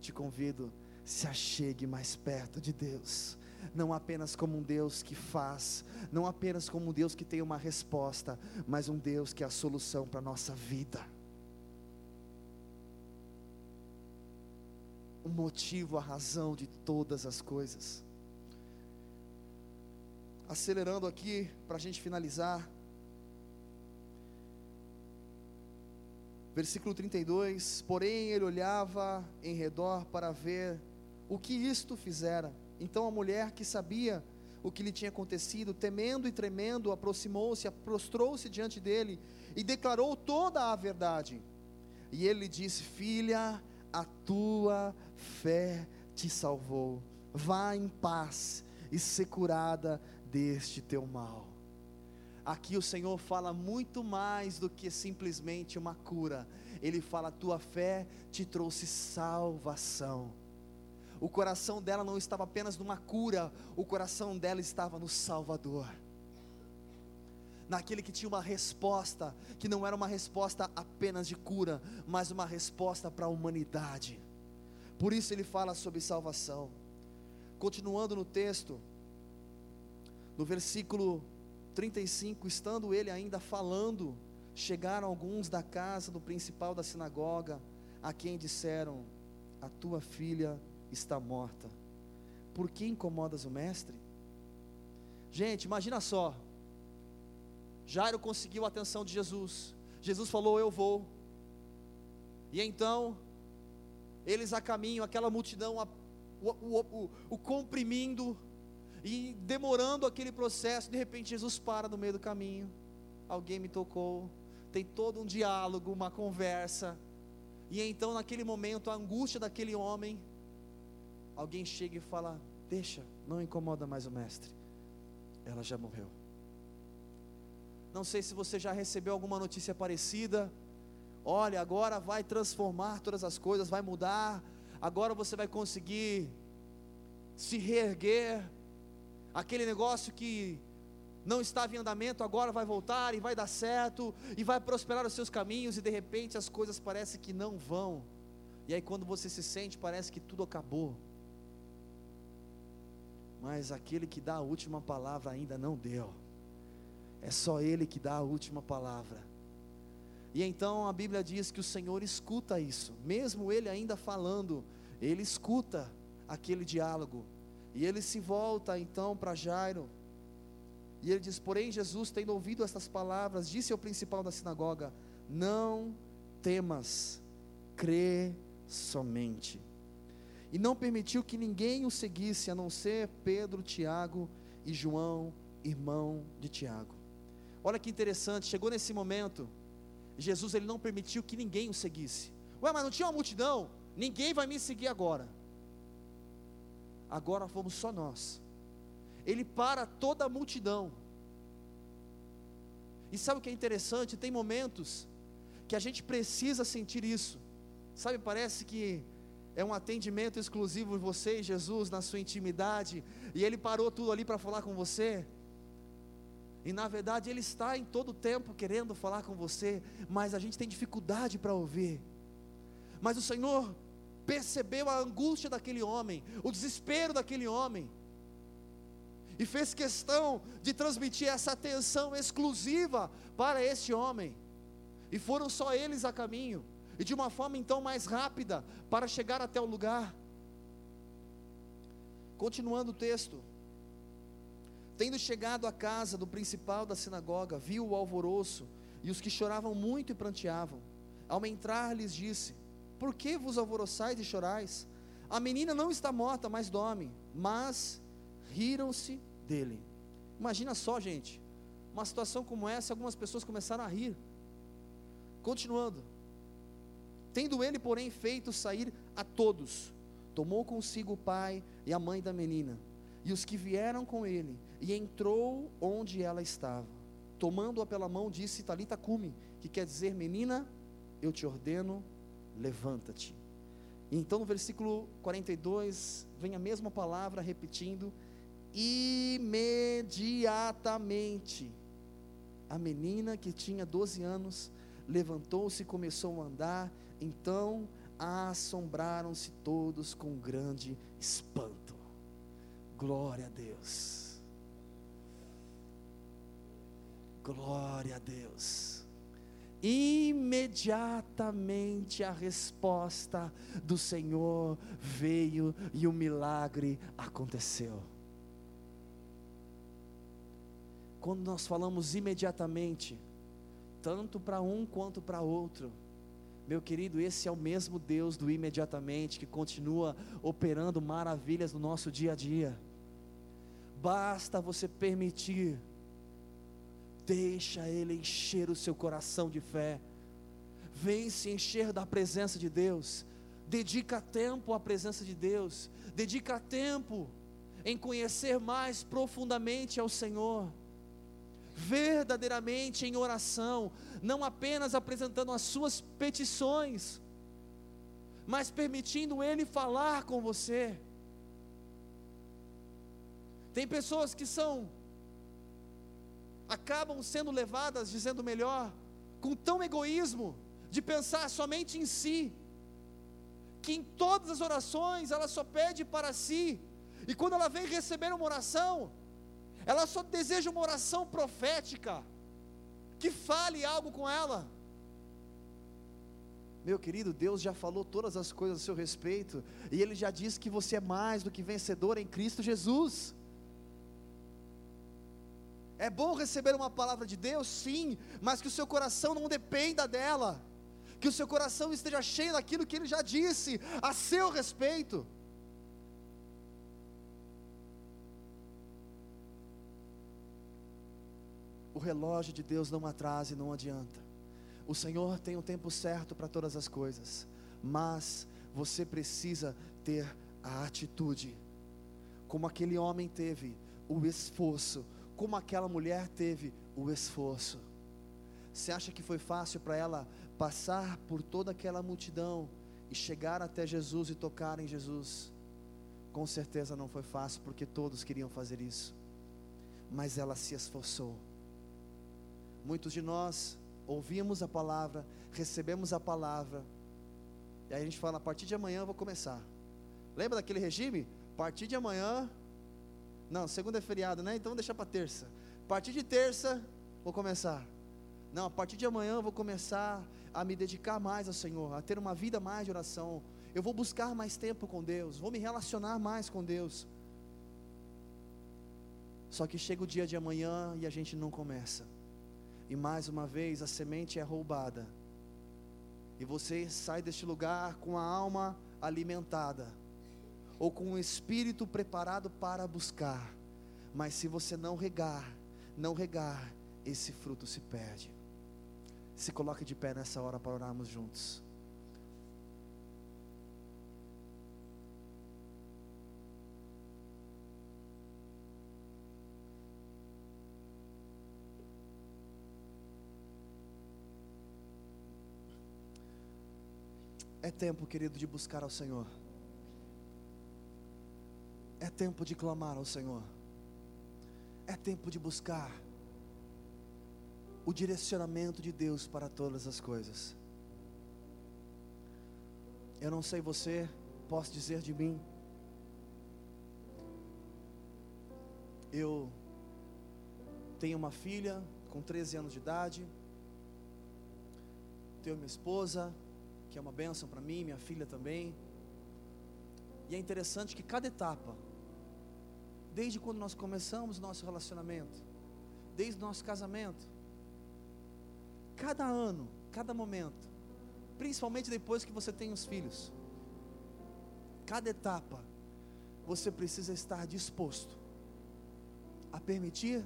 [SPEAKER 1] te convido, se achegue mais perto de Deus não apenas como um Deus que faz, não apenas como um Deus que tem uma resposta, mas um Deus que é a solução para a nossa vida. O motivo, a razão de todas as coisas. Acelerando aqui, para a gente finalizar. Versículo 32: Porém ele olhava em redor para ver o que isto fizera. Então a mulher que sabia o que lhe tinha acontecido, temendo e tremendo, aproximou-se, prostrou-se diante dele e declarou toda a verdade. E ele lhe disse: Filha, a tua fé te salvou. Vá em paz e ser curada deste teu mal. Aqui o Senhor fala muito mais do que simplesmente uma cura. Ele fala: tua fé te trouxe salvação o coração dela não estava apenas numa cura, o coração dela estava no Salvador. Naquele que tinha uma resposta, que não era uma resposta apenas de cura, mas uma resposta para a humanidade. Por isso ele fala sobre salvação. Continuando no texto, no versículo 35, estando ele ainda falando, chegaram alguns da casa do principal da sinagoga, a quem disseram: A tua filha está morta. Por que incomodas o mestre? Gente, imagina só. Jairo conseguiu a atenção de Jesus. Jesus falou: Eu vou. E então, eles a caminho, aquela multidão, a, o, o, o, o comprimindo e demorando aquele processo. De repente, Jesus para no meio do caminho. Alguém me tocou. Tem todo um diálogo, uma conversa. E então, naquele momento, a angústia daquele homem alguém chega e fala: Deixa, não incomoda mais o mestre. Ela já morreu. Não sei se você já recebeu alguma notícia parecida. Olha, agora vai transformar todas as coisas, vai mudar. Agora você vai conseguir se reerguer. Aquele negócio que não estava em andamento, agora vai voltar e vai dar certo e vai prosperar os seus caminhos e de repente as coisas parecem que não vão. E aí quando você se sente, parece que tudo acabou mas aquele que dá a última palavra ainda não deu. É só Ele que dá a última palavra. E então a Bíblia diz que o Senhor escuta isso, mesmo Ele ainda falando, Ele escuta aquele diálogo. E ele se volta então para Jairo E ele diz: Porém, Jesus, tendo ouvido estas palavras, disse ao principal da sinagoga: Não temas, crê somente. E não permitiu que ninguém o seguisse, a não ser Pedro, Tiago e João, irmão de Tiago. Olha que interessante, chegou nesse momento, Jesus ele não permitiu que ninguém o seguisse. Ué, mas não tinha uma multidão? Ninguém vai me seguir agora. Agora fomos só nós. Ele para toda a multidão. E sabe o que é interessante? Tem momentos que a gente precisa sentir isso. Sabe, parece que é um atendimento exclusivo de você e Jesus na sua intimidade, e Ele parou tudo ali para falar com você. E na verdade Ele está em todo o tempo querendo falar com você, mas a gente tem dificuldade para ouvir. Mas o Senhor percebeu a angústia daquele homem, o desespero daquele homem, e fez questão de transmitir essa atenção exclusiva para este homem. E foram só eles a caminho, e de uma forma então mais rápida, para chegar até o lugar. Continuando o texto. Tendo chegado à casa do principal da sinagoga, viu o alvoroço e os que choravam muito e pranteavam. Ao entrar, lhes disse: Por que vos alvoroçais e chorais? A menina não está morta, mas dorme. Mas riram-se dele. Imagina só, gente, uma situação como essa, algumas pessoas começaram a rir. Continuando. Tendo ele, porém, feito sair a todos, tomou consigo o pai e a mãe da menina, e os que vieram com ele, e entrou onde ela estava. Tomando-a pela mão, disse: Talita cume, que quer dizer, menina, eu te ordeno, levanta-te. E então no versículo 42 vem a mesma palavra repetindo: imediatamente. A menina que tinha 12 anos levantou-se e começou a andar, então assombraram-se todos com grande espanto. Glória a Deus. Glória a Deus. Imediatamente a resposta do Senhor veio e o milagre aconteceu. Quando nós falamos imediatamente, tanto para um quanto para outro, meu querido, esse é o mesmo Deus do imediatamente que continua operando maravilhas no nosso dia a dia. Basta você permitir Deixa Ele encher o seu coração de fé. Vem se encher da presença de Deus. Dedica tempo à presença de Deus. Dedica tempo em conhecer mais profundamente ao Senhor. Verdadeiramente em oração, não apenas apresentando as suas petições, mas permitindo Ele falar com você. Tem pessoas que são acabam sendo levadas, dizendo melhor, com tão egoísmo, de pensar somente em si, que em todas as orações ela só pede para si, e quando ela vem receber uma oração, ela só deseja uma oração profética, que fale algo com ela. Meu querido, Deus já falou todas as coisas a seu respeito, e Ele já disse que você é mais do que vencedor em Cristo Jesus. É bom receber uma palavra de Deus, sim, mas que o seu coração não dependa dela, que o seu coração esteja cheio daquilo que ele já disse a seu respeito. O relógio de Deus não atrasa e não adianta. O Senhor tem o tempo certo para todas as coisas, mas você precisa ter a atitude, como aquele homem teve, o esforço, como aquela mulher teve o esforço. Você acha que foi fácil para ela passar por toda aquela multidão e chegar até Jesus e tocar em Jesus? Com certeza não foi fácil, porque todos queriam fazer isso, mas ela se esforçou. Muitos de nós ouvimos a palavra, recebemos a palavra, e aí a gente fala: a partir de amanhã eu vou começar. Lembra daquele regime? A partir de amanhã não, segunda é feriado, né? Então deixa para terça. A partir de terça, vou começar. Não, a partir de amanhã vou começar a me dedicar mais ao Senhor, a ter uma vida mais de oração. Eu vou buscar mais tempo com Deus, vou me relacionar mais com Deus. Só que chega o dia de amanhã e a gente não começa. E mais uma vez a semente é roubada. E você sai deste lugar com a alma alimentada, ou com o espírito preparado para buscar. Mas se você não regar, não regar, esse fruto se perde. Se coloque de pé nessa hora para orarmos juntos. É tempo, querido, de buscar ao Senhor. É tempo de clamar ao Senhor. É tempo de buscar o direcionamento de Deus para todas as coisas. Eu não sei você, posso dizer de mim. Eu tenho uma filha com 13 anos de idade. Tenho minha esposa, que é uma bênção para mim, minha filha também. E é interessante que cada etapa, desde quando nós começamos nosso relacionamento, desde nosso casamento, cada ano, cada momento, principalmente depois que você tem os filhos, cada etapa, você precisa estar disposto a permitir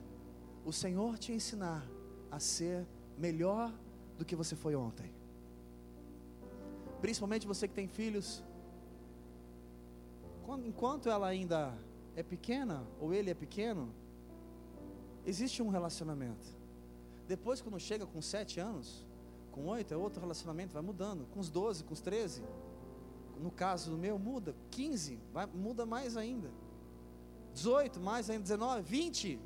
[SPEAKER 1] o Senhor te ensinar a ser melhor do que você foi ontem. Principalmente você que tem filhos, enquanto ela ainda é pequena, ou ele é pequeno, existe um relacionamento. Depois, quando chega com sete anos, com oito, é outro relacionamento, vai mudando. Com os doze, com os treze, no caso do meu, muda. Quinze, muda mais ainda. Dezoito, mais ainda. Dezenove, vinte.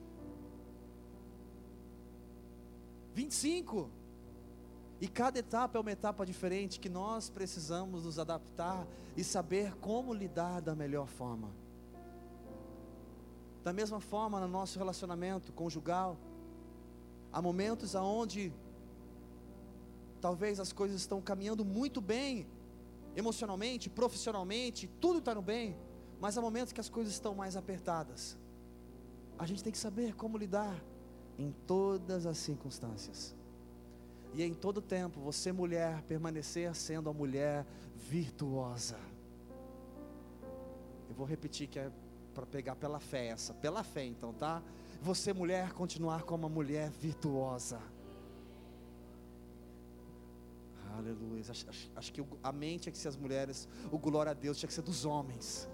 [SPEAKER 1] Vinte e cinco. E cada etapa é uma etapa diferente que nós precisamos nos adaptar e saber como lidar da melhor forma. Da mesma forma, no nosso relacionamento conjugal, há momentos aonde talvez as coisas estão caminhando muito bem, emocionalmente, profissionalmente, tudo está no bem, mas há momentos que as coisas estão mais apertadas. A gente tem que saber como lidar em todas as circunstâncias. E em todo tempo, você mulher, permanecer sendo a mulher virtuosa. Eu vou repetir que é para pegar pela fé essa, pela fé então, tá? Você mulher continuar como uma mulher virtuosa. Aleluia. Acho, acho, acho que a mente tinha que ser as mulheres, o glória a Deus tinha que ser dos homens.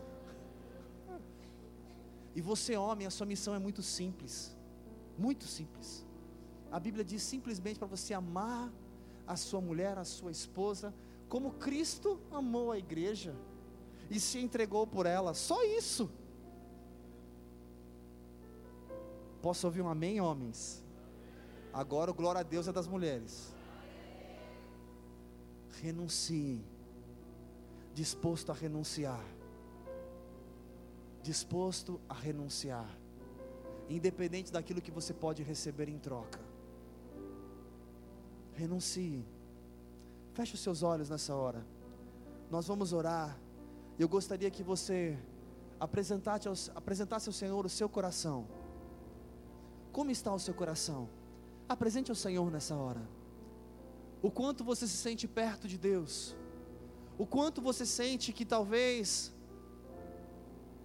[SPEAKER 1] E você, homem, a sua missão é muito simples. Muito simples. A Bíblia diz simplesmente para você amar a sua mulher, a sua esposa, como Cristo amou a igreja e se entregou por ela. Só isso. Posso ouvir um amém, homens? Agora o glória a Deus é das mulheres. Renuncie. Disposto a renunciar. Disposto a renunciar. Independente daquilo que você pode receber em troca. Renuncie. Feche os seus olhos nessa hora. Nós vamos orar. Eu gostaria que você apresentasse ao, apresentasse ao Senhor o seu coração. Como está o seu coração? Apresente ao Senhor nessa hora. O quanto você se sente perto de Deus. O quanto você sente que talvez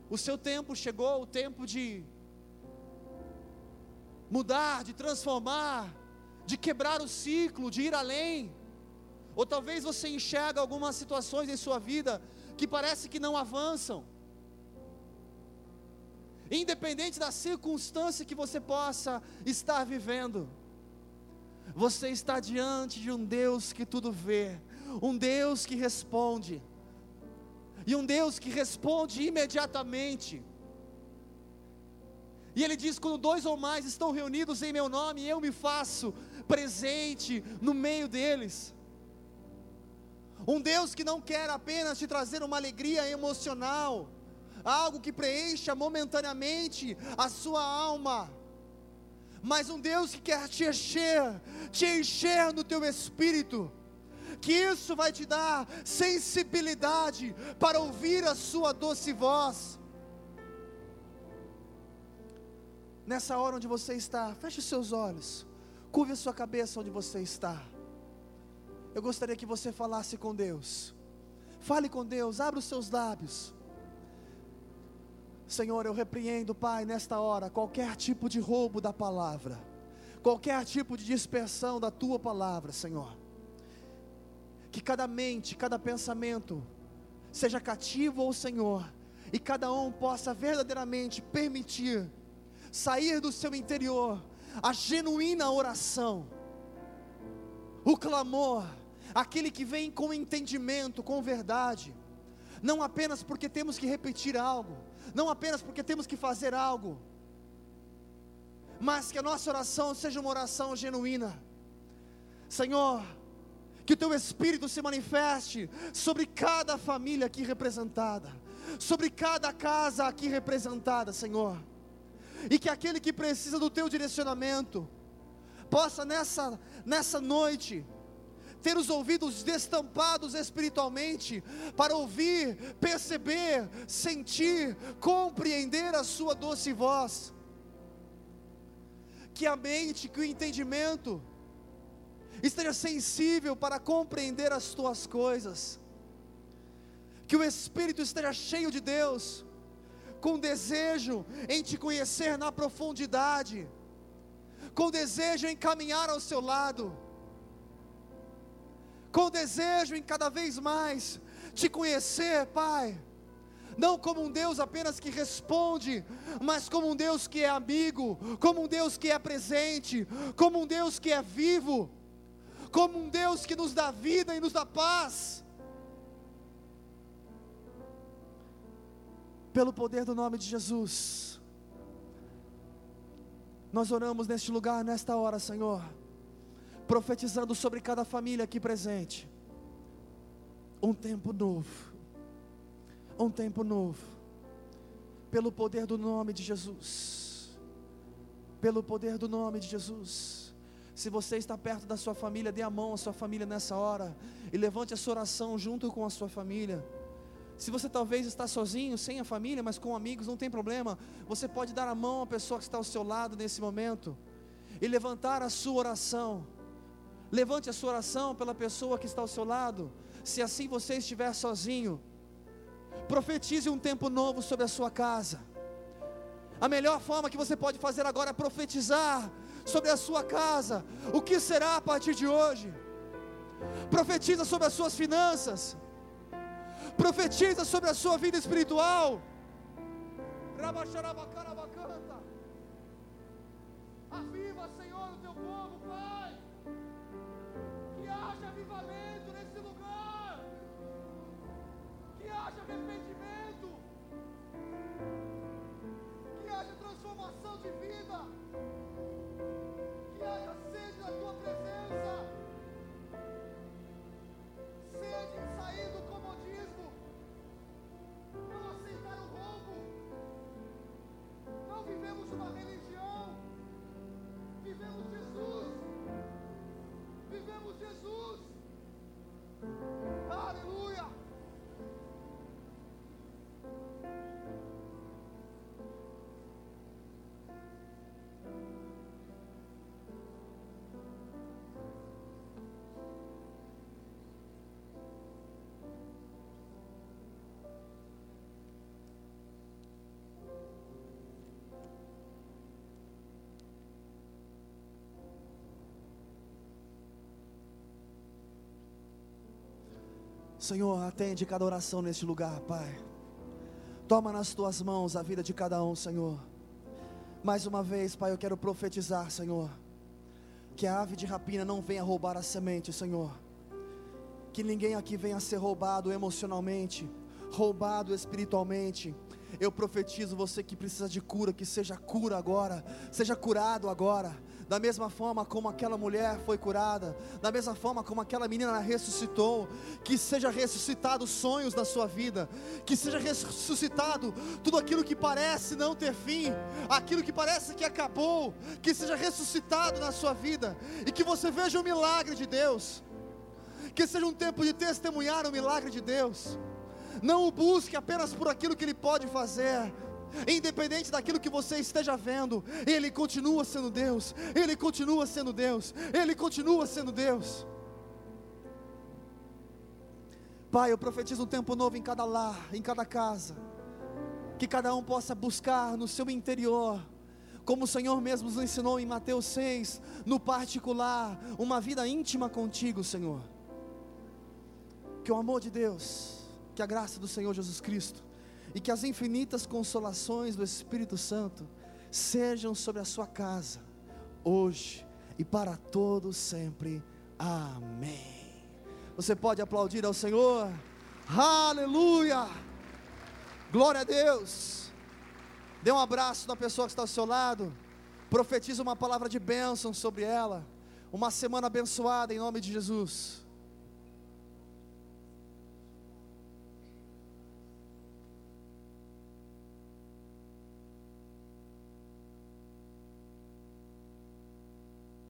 [SPEAKER 1] o seu tempo chegou, o tempo de mudar, de transformar, de quebrar o ciclo, de ir além. Ou talvez você enxerga algumas situações em sua vida que parece que não avançam. Independente da circunstância que você possa estar vivendo, você está diante de um Deus que tudo vê, um Deus que responde, e um Deus que responde imediatamente. E ele diz: quando dois ou mais estão reunidos em meu nome, eu me faço presente no meio deles. Um Deus que não quer apenas te trazer uma alegria emocional, algo que preencha momentaneamente a sua alma, mas um Deus que quer te encher, te encher no teu espírito, que isso vai te dar sensibilidade para ouvir a sua doce voz nessa hora onde você está, feche os seus olhos, curve a sua cabeça onde você está. Eu gostaria que você falasse com Deus. Fale com Deus, abra os seus lábios. Senhor, eu repreendo, Pai, nesta hora, qualquer tipo de roubo da palavra, qualquer tipo de dispersão da tua palavra, Senhor. Que cada mente, cada pensamento, seja cativo ao Senhor, e cada um possa verdadeiramente permitir sair do seu interior a genuína oração, o clamor, aquele que vem com entendimento, com verdade, não apenas porque temos que repetir algo, não apenas porque temos que fazer algo, mas que a nossa oração seja uma oração genuína. Senhor, que o teu Espírito se manifeste sobre cada família aqui representada, sobre cada casa aqui representada, Senhor, e que aquele que precisa do teu direcionamento, possa nessa, nessa noite, ter os ouvidos destampados espiritualmente, para ouvir, perceber, sentir, compreender a Sua doce voz. Que a mente, que o entendimento, esteja sensível para compreender as tuas coisas, que o Espírito esteja cheio de Deus, com desejo em te conhecer na profundidade, com desejo em caminhar ao seu lado, com desejo em cada vez mais te conhecer, Pai. Não como um Deus apenas que responde, mas como um Deus que é amigo, como um Deus que é presente, como um Deus que é vivo como um Deus que nos dá vida e nos dá paz. Pelo poder do nome de Jesus, nós oramos neste lugar, nesta hora, Senhor, profetizando sobre cada família aqui presente, um tempo novo, um tempo novo, pelo poder do nome de Jesus, pelo poder do nome de Jesus. Se você está perto da sua família, dê a mão à sua família nessa hora e levante a sua oração junto com a sua família. Se você talvez está sozinho, sem a família, mas com amigos, não tem problema. Você pode dar a mão à pessoa que está ao seu lado nesse momento e levantar a sua oração. Levante a sua oração pela pessoa que está ao seu lado. Se assim você estiver sozinho, profetize um tempo novo sobre a sua casa. A melhor forma que você pode fazer agora é profetizar sobre a sua casa, o que será a partir de hoje. Profetiza sobre as suas finanças, profetiza sobre a sua vida espiritual. Aviva, Senhor, o teu povo, Pai. Haja avivamento nesse lugar. Que haja arrependimento. Senhor, atende cada oração neste lugar, Pai. Toma nas tuas mãos a vida de cada um, Senhor. Mais uma vez, Pai, eu quero profetizar, Senhor, que a ave de rapina não venha roubar a semente, Senhor. Que ninguém aqui venha ser roubado emocionalmente, roubado espiritualmente. Eu profetizo você que precisa de cura, que seja cura agora, seja curado agora da mesma forma como aquela mulher foi curada, da mesma forma como aquela menina ressuscitou, que seja ressuscitado sonhos na sua vida, que seja ressuscitado tudo aquilo que parece não ter fim, aquilo que parece que acabou, que seja ressuscitado na sua vida e que você veja o milagre de Deus. Que seja um tempo de testemunhar o milagre de Deus. Não o busque apenas por aquilo que ele pode fazer, independente daquilo que você esteja vendo, Ele continua sendo Deus, Ele continua sendo Deus, Ele continua sendo Deus. Pai, eu profetizo um tempo novo em cada lar, em cada casa, que cada um possa buscar no seu interior, como o Senhor mesmo nos ensinou em Mateus 6, no particular, uma vida íntima contigo, Senhor. Que o amor de Deus, que a graça do Senhor Jesus Cristo e que as infinitas consolações do Espírito Santo sejam sobre a sua casa, hoje e para todos sempre. Amém. Você pode aplaudir ao Senhor. Aleluia! Glória a Deus. Dê um abraço na pessoa que está ao seu lado. Profetiza uma palavra de bênção sobre ela. Uma semana abençoada em nome de Jesus.